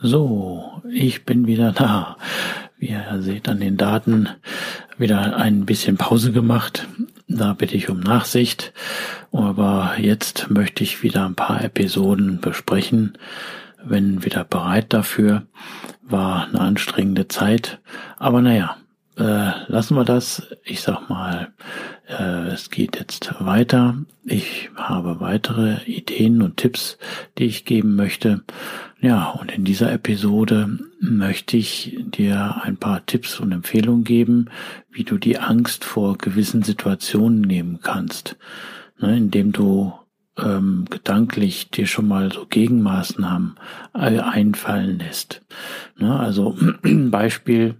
So, ich bin wieder da. Wie ihr seht an den Daten, wieder ein bisschen Pause gemacht. Da bitte ich um Nachsicht. Aber jetzt möchte ich wieder ein paar Episoden besprechen. Bin wieder bereit dafür. War eine anstrengende Zeit. Aber naja, äh, lassen wir das. Ich sag mal, es geht jetzt weiter. Ich habe weitere Ideen und Tipps, die ich geben möchte. Ja, und in dieser Episode möchte ich dir ein paar Tipps und Empfehlungen geben, wie du die Angst vor gewissen Situationen nehmen kannst, ne, indem du ähm, gedanklich dir schon mal so Gegenmaßnahmen einfallen lässt. Ne, also Beispiel,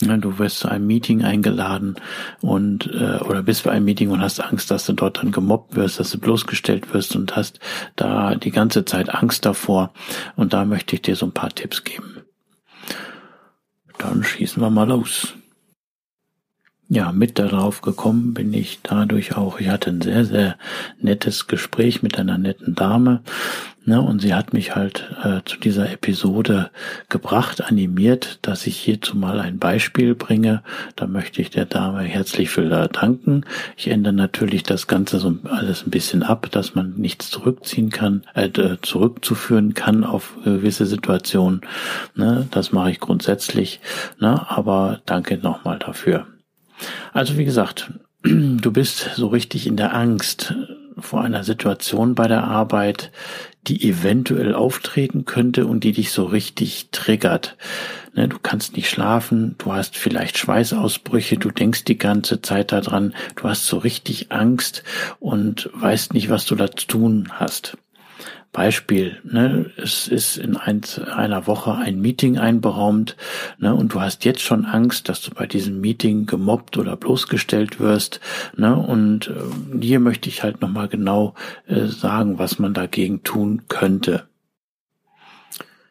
Du wirst zu einem Meeting eingeladen und äh, oder bist bei einem Meeting und hast Angst, dass du dort dann gemobbt wirst, dass du bloßgestellt wirst und hast da die ganze Zeit Angst davor. Und da möchte ich dir so ein paar Tipps geben. Dann schießen wir mal los. Ja, mit darauf gekommen bin ich dadurch auch. Ich hatte ein sehr, sehr nettes Gespräch mit einer netten Dame Ne, und sie hat mich halt äh, zu dieser Episode gebracht, animiert, dass ich hierzu mal ein Beispiel bringe. Da möchte ich der Dame herzlich für danken. Ich ändere natürlich das Ganze so alles ein bisschen ab, dass man nichts zurückziehen kann, äh, zurückzuführen kann auf gewisse Situationen. Ne, das mache ich grundsätzlich. Ne, aber danke nochmal dafür. Also wie gesagt, du bist so richtig in der Angst vor einer Situation bei der Arbeit, die eventuell auftreten könnte und die dich so richtig triggert. Ne, du kannst nicht schlafen, du hast vielleicht Schweißausbrüche, du denkst die ganze Zeit daran, du hast so richtig Angst und weißt nicht, was du da tun hast. Beispiel, ne, es ist in ein, einer Woche ein Meeting einberaumt ne, und du hast jetzt schon Angst, dass du bei diesem Meeting gemobbt oder bloßgestellt wirst. Ne, und äh, hier möchte ich halt nochmal genau äh, sagen, was man dagegen tun könnte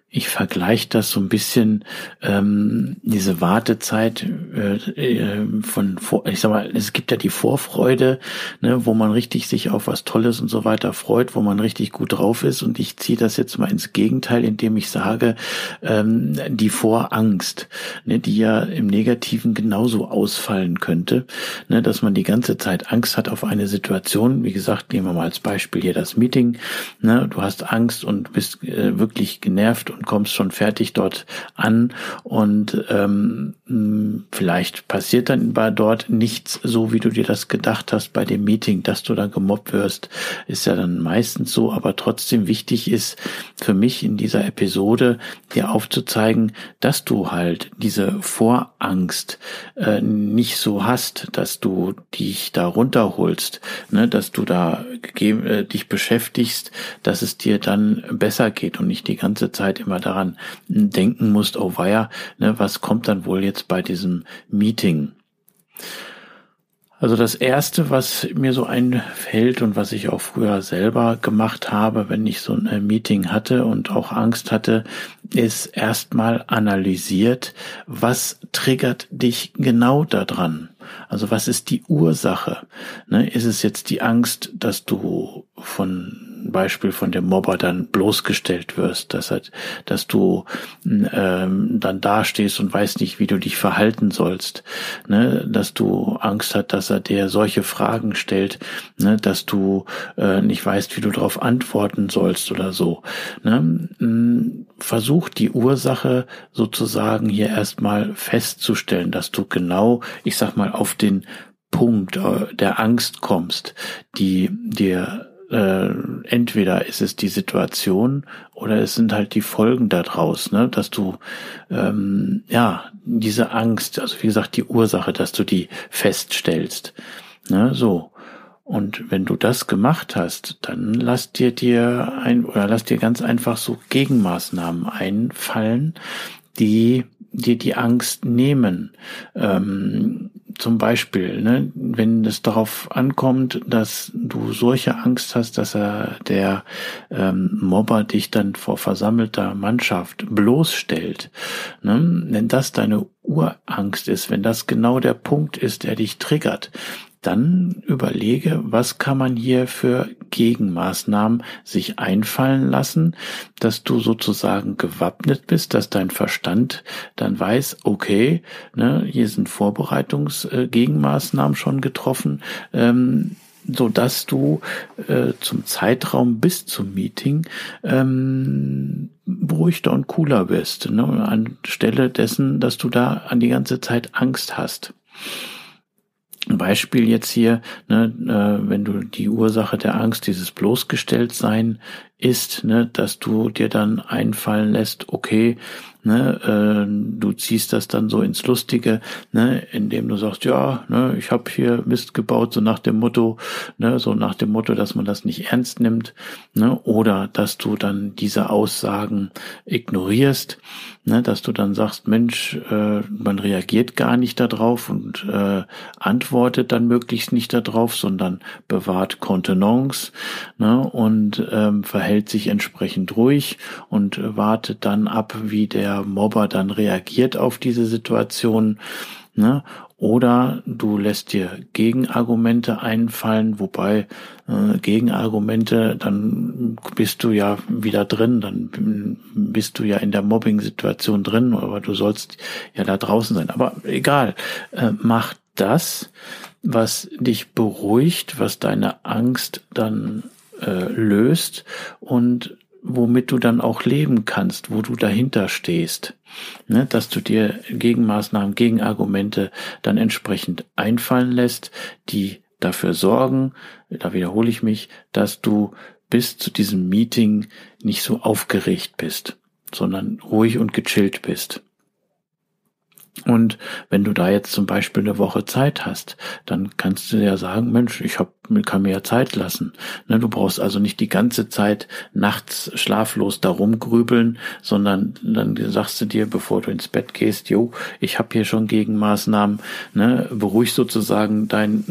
ich vergleiche das so ein bisschen, ähm, diese Wartezeit äh, äh, von, ich sag mal, es gibt ja die Vorfreude, ne, wo man richtig sich auf was Tolles und so weiter freut, wo man richtig gut drauf ist. Und ich ziehe das jetzt mal ins Gegenteil, indem ich sage, ähm, die Vorangst, ne, die ja im Negativen genauso ausfallen könnte, ne, dass man die ganze Zeit Angst hat auf eine Situation. Wie gesagt, nehmen wir mal als Beispiel hier das Meeting. Ne, du hast Angst und bist äh, wirklich genervt und kommst schon fertig dort an. Und ähm, vielleicht passiert dann bei dort nichts so, wie du dir das gedacht hast bei dem Meeting, dass du dann gemobbt wirst, ist ja dann meistens so, aber trotzdem wichtig ist für mich in dieser Episode dir aufzuzeigen, dass du halt diese Vorangst äh, nicht so hast, dass du dich da runterholst, ne, dass du da äh, dich beschäftigst, dass es dir dann besser geht und nicht die ganze Zeit immer daran denken musst, oh weia, ne, was kommt dann wohl jetzt bei diesem Meeting? Also das erste, was mir so einfällt und was ich auch früher selber gemacht habe, wenn ich so ein Meeting hatte und auch Angst hatte, ist erstmal analysiert, was triggert dich genau daran? Also was ist die Ursache? Ne, ist es jetzt die Angst, dass du von Beispiel von dem Mobber dann bloßgestellt wirst, dass dass du ähm, dann dastehst und weißt nicht, wie du dich verhalten sollst, ne? dass du Angst hast, dass er dir solche Fragen stellt, ne? dass du äh, nicht weißt, wie du darauf antworten sollst oder so. Ne? Versuch die Ursache sozusagen hier erstmal festzustellen, dass du genau, ich sag mal, auf den Punkt äh, der Angst kommst, die dir äh, entweder ist es die Situation oder es sind halt die Folgen daraus, ne, dass du ähm, ja diese Angst, also wie gesagt die Ursache, dass du die feststellst, ne, so. Und wenn du das gemacht hast, dann lass dir dir ein oder lass dir ganz einfach so Gegenmaßnahmen einfallen, die dir die Angst nehmen. Ähm, zum Beispiel, ne, wenn es darauf ankommt, dass du solche Angst hast, dass er der ähm, Mobber dich dann vor versammelter Mannschaft bloßstellt, ne, wenn das deine Urangst ist, wenn das genau der Punkt ist, der dich triggert, dann überlege, was kann man hier für Gegenmaßnahmen sich einfallen lassen, dass du sozusagen gewappnet bist, dass dein Verstand dann weiß, okay, ne, hier sind Vorbereitungsgegenmaßnahmen äh, schon getroffen, ähm, so dass du äh, zum Zeitraum bis zum Meeting ähm, beruhigter und cooler bist, ne, anstelle dessen, dass du da an die ganze Zeit Angst hast. Beispiel jetzt hier, ne, äh, wenn du die Ursache der Angst, dieses Bloßgestelltsein ist, ne, dass du dir dann einfallen lässt, okay, Ne, äh, du ziehst das dann so ins Lustige, ne, indem du sagst, ja, ne, ich habe hier Mist gebaut, so nach dem Motto, ne, so nach dem Motto, dass man das nicht ernst nimmt, ne, oder dass du dann diese Aussagen ignorierst, ne, dass du dann sagst, Mensch, äh, man reagiert gar nicht darauf und äh, antwortet dann möglichst nicht darauf, sondern bewahrt Kontenance ne, und ähm, verhält sich entsprechend ruhig und wartet dann ab, wie der Mobber dann reagiert auf diese Situation. Ne? Oder du lässt dir Gegenargumente einfallen, wobei äh, Gegenargumente, dann bist du ja wieder drin, dann bist du ja in der Mobbing-Situation drin, aber du sollst ja da draußen sein. Aber egal, äh, mach das, was dich beruhigt, was deine Angst dann äh, löst und womit du dann auch leben kannst, wo du dahinter stehst, ne, dass du dir Gegenmaßnahmen, Gegenargumente dann entsprechend einfallen lässt, die dafür sorgen, da wiederhole ich mich, dass du bis zu diesem Meeting nicht so aufgeregt bist, sondern ruhig und gechillt bist. Und wenn du da jetzt zum Beispiel eine Woche Zeit hast, dann kannst du ja sagen, Mensch, ich hab, kann mir ja Zeit lassen. Ne, du brauchst also nicht die ganze Zeit nachts schlaflos darum grübeln, sondern dann sagst du dir, bevor du ins Bett gehst, jo, ich habe hier schon Gegenmaßnahmen, ne, beruhig sozusagen dein,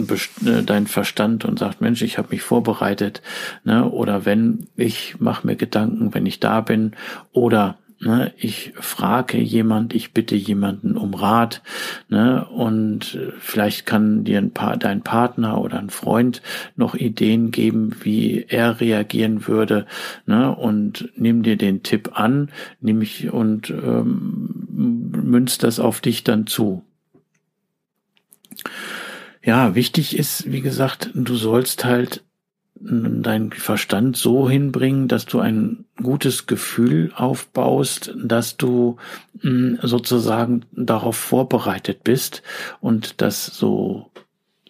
äh, dein Verstand und sagt, Mensch, ich habe mich vorbereitet. Ne, oder wenn, ich mache mir Gedanken, wenn ich da bin. Oder Ne, ich frage jemand, ich bitte jemanden um Rat, ne, und vielleicht kann dir ein paar, dein Partner oder ein Freund noch Ideen geben, wie er reagieren würde, ne, und nimm dir den Tipp an, nimm ich und ähm, münzt das auf dich dann zu. Ja, wichtig ist, wie gesagt, du sollst halt deinen Verstand so hinbringen, dass du ein gutes Gefühl aufbaust, dass du hm, sozusagen darauf vorbereitet bist und dass so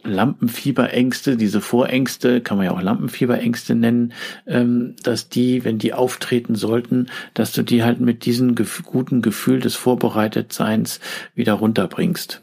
Lampenfieberängste, diese Vorängste, kann man ja auch Lampenfieberängste nennen, ähm, dass die, wenn die auftreten sollten, dass du die halt mit diesem guten Gefühl des Vorbereitetseins wieder runterbringst.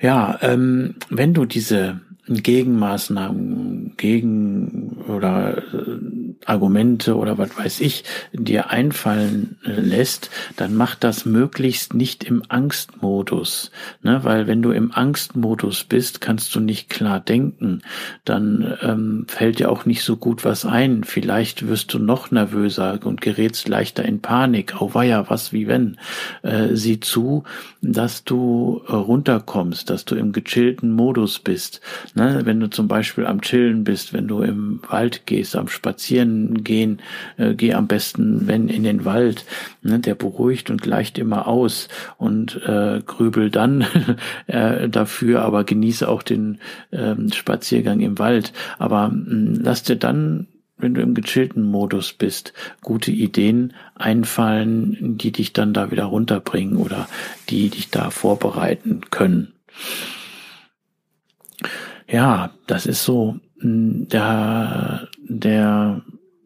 Ja, ähm, wenn du diese Gegenmaßnahmen gegen oder äh, Argumente oder was weiß ich dir einfallen äh, lässt, dann mach das möglichst nicht im Angstmodus. Ne? Weil wenn du im Angstmodus bist, kannst du nicht klar denken. Dann ähm, fällt dir auch nicht so gut was ein. Vielleicht wirst du noch nervöser und gerätst leichter in Panik. Oh weia, was wie wenn. Äh, sieh zu, dass du äh, runterkommst, dass du im gechillten Modus bist. Ne? Wenn du zum Beispiel am Chillen bist, wenn du im Wald gehst, am Spazieren gehen, äh, geh am besten, wenn in den Wald, ne, der beruhigt und gleicht immer aus und äh, grübel dann äh, dafür, aber genieße auch den äh, Spaziergang im Wald. Aber mh, hm, lass dir dann wenn du im gechillten Modus bist, gute Ideen einfallen, die dich dann da wieder runterbringen oder die dich da vorbereiten können. Ja, das ist so hm, der, der,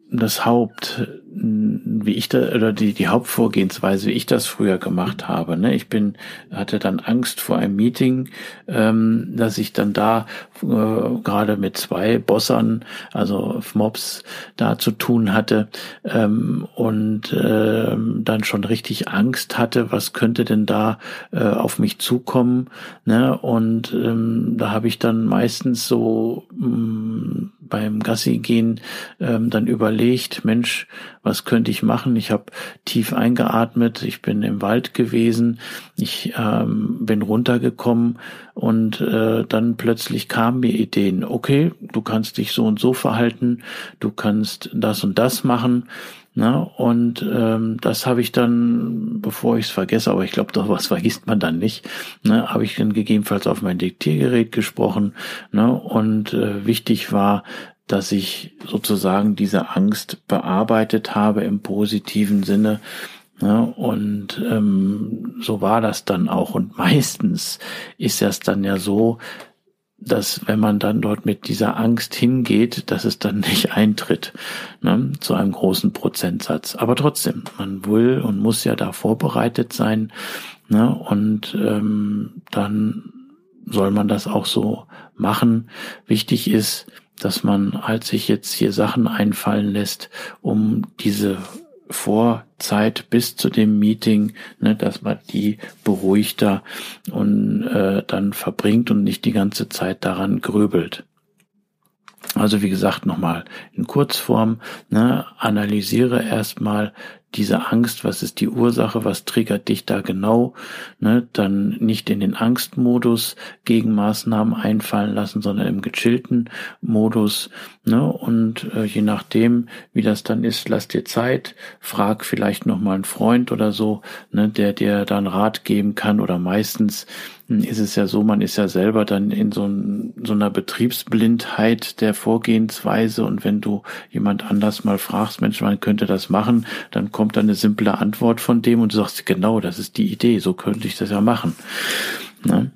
das Haupt, wie ich da, oder die, die Hauptvorgehensweise, wie ich das früher gemacht habe. Ne? Ich bin, hatte dann Angst vor einem Meeting, ähm, dass ich dann da äh, gerade mit zwei Bossern, also Mobs, da zu tun hatte ähm, und äh, dann schon richtig Angst hatte, was könnte denn da äh, auf mich zukommen. Ne? Und ähm, da habe ich dann meistens so mh, mm, beim Gassi gehen ähm, dann überlegt, Mensch, was könnte ich machen? Ich habe tief eingeatmet, ich bin im Wald gewesen, ich ähm, bin runtergekommen und äh, dann plötzlich kamen mir Ideen. Okay, du kannst dich so und so verhalten, du kannst das und das machen. Na, und ähm, das habe ich dann, bevor ich es vergesse, aber ich glaube doch, was vergisst man dann nicht, ne, habe ich dann gegebenenfalls auf mein Diktiergerät gesprochen. Ne, und äh, wichtig war, dass ich sozusagen diese Angst bearbeitet habe im positiven Sinne. Ja, und ähm, so war das dann auch. Und meistens ist das dann ja so, dass wenn man dann dort mit dieser Angst hingeht, dass es dann nicht eintritt ne, zu einem großen Prozentsatz. Aber trotzdem, man will und muss ja da vorbereitet sein. Ne, und ähm, dann soll man das auch so machen. Wichtig ist, dass man halt sich jetzt hier Sachen einfallen lässt, um diese Vorzeit bis zu dem Meeting, ne, dass man die beruhigter und äh, dann verbringt und nicht die ganze Zeit daran grübelt. Also wie gesagt nochmal in Kurzform, ne, analysiere erstmal diese Angst, was ist die Ursache, was triggert dich da genau, ne, dann nicht in den Angstmodus Gegenmaßnahmen einfallen lassen, sondern im gechillten Modus, ne, und äh, je nachdem, wie das dann ist, lass dir Zeit, frag vielleicht nochmal einen Freund oder so, ne, der dir dann Rat geben kann oder meistens ist es ja so, man ist ja selber dann in so, so einer Betriebsblindheit der Vorgehensweise und wenn du jemand anders mal fragst, Mensch, man könnte das machen, dann kommt dann eine simple Antwort von dem und du sagst, genau, das ist die Idee, so könnte ich das ja machen. Ne?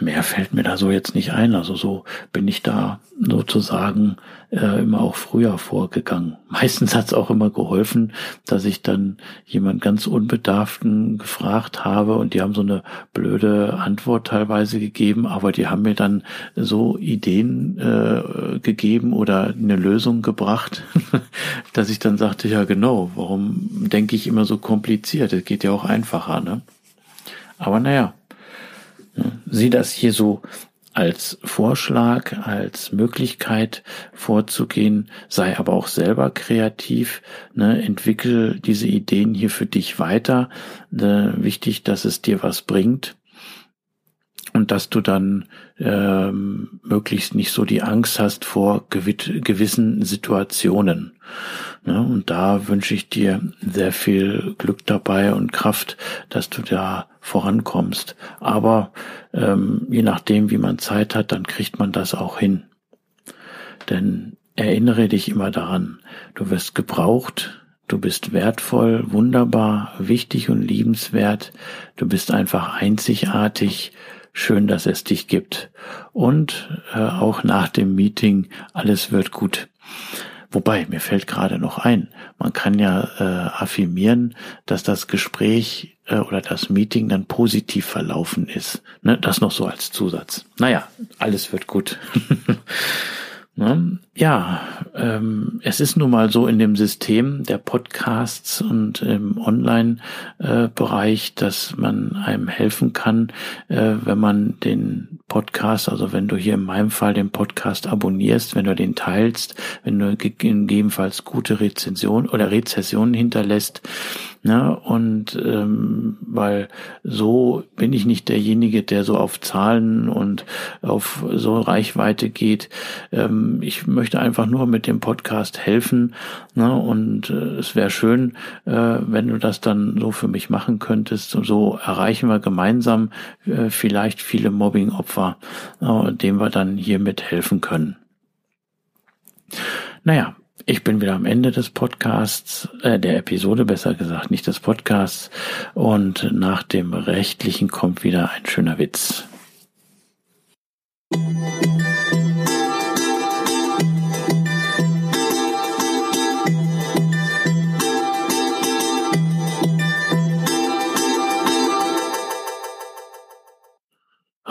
Mehr fällt mir da so jetzt nicht ein. Also so bin ich da sozusagen äh, immer auch früher vorgegangen. Meistens hat es auch immer geholfen, dass ich dann jemand ganz Unbedarften gefragt habe und die haben so eine blöde Antwort teilweise gegeben, aber die haben mir dann so Ideen äh, gegeben oder eine Lösung gebracht, dass ich dann sagte, ja genau, warum denke ich immer so kompliziert? Es geht ja auch einfacher, ne? Aber naja, Sieh das hier so als Vorschlag, als Möglichkeit vorzugehen, sei aber auch selber kreativ, ne, entwickel diese Ideen hier für dich weiter. Ne, wichtig, dass es dir was bringt und dass du dann ähm, möglichst nicht so die Angst hast vor gewissen Situationen. Ne? Und da wünsche ich dir sehr viel Glück dabei und Kraft, dass du da vorankommst. Aber ähm, je nachdem, wie man Zeit hat, dann kriegt man das auch hin. Denn erinnere dich immer daran, du wirst gebraucht, du bist wertvoll, wunderbar, wichtig und liebenswert, du bist einfach einzigartig, schön, dass es dich gibt. Und äh, auch nach dem Meeting, alles wird gut. Wobei, mir fällt gerade noch ein, man kann ja äh, affirmieren, dass das Gespräch äh, oder das Meeting dann positiv verlaufen ist. Ne? Das noch so als Zusatz. Naja, alles wird gut. Ne? Ja, ähm, es ist nun mal so in dem System der Podcasts und im Online-Bereich, äh, dass man einem helfen kann, äh, wenn man den Podcast, also wenn du hier in meinem Fall den Podcast abonnierst, wenn du den teilst, wenn du gegebenenfalls gute Rezension oder Rezessionen hinterlässt, Ne? Und ähm, weil so bin ich nicht derjenige, der so auf Zahlen und auf so Reichweite geht. Ähm, ich möchte einfach nur mit dem Podcast helfen. Ne? Und äh, es wäre schön, äh, wenn du das dann so für mich machen könntest. So erreichen wir gemeinsam äh, vielleicht viele Mobbing-Opfer, äh, denen wir dann hiermit helfen können. Naja, ich bin wieder am Ende des Podcasts, äh, der Episode besser gesagt, nicht des Podcasts. Und nach dem Rechtlichen kommt wieder ein schöner Witz.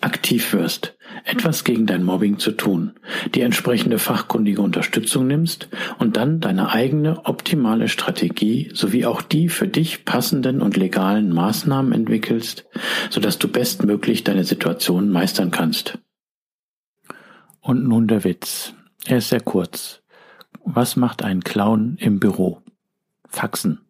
aktiv wirst, etwas gegen dein Mobbing zu tun, die entsprechende fachkundige Unterstützung nimmst und dann deine eigene optimale Strategie sowie auch die für dich passenden und legalen Maßnahmen entwickelst, sodass du bestmöglich deine Situation meistern kannst. Und nun der Witz. Er ist sehr kurz. Was macht ein Clown im Büro? Faxen.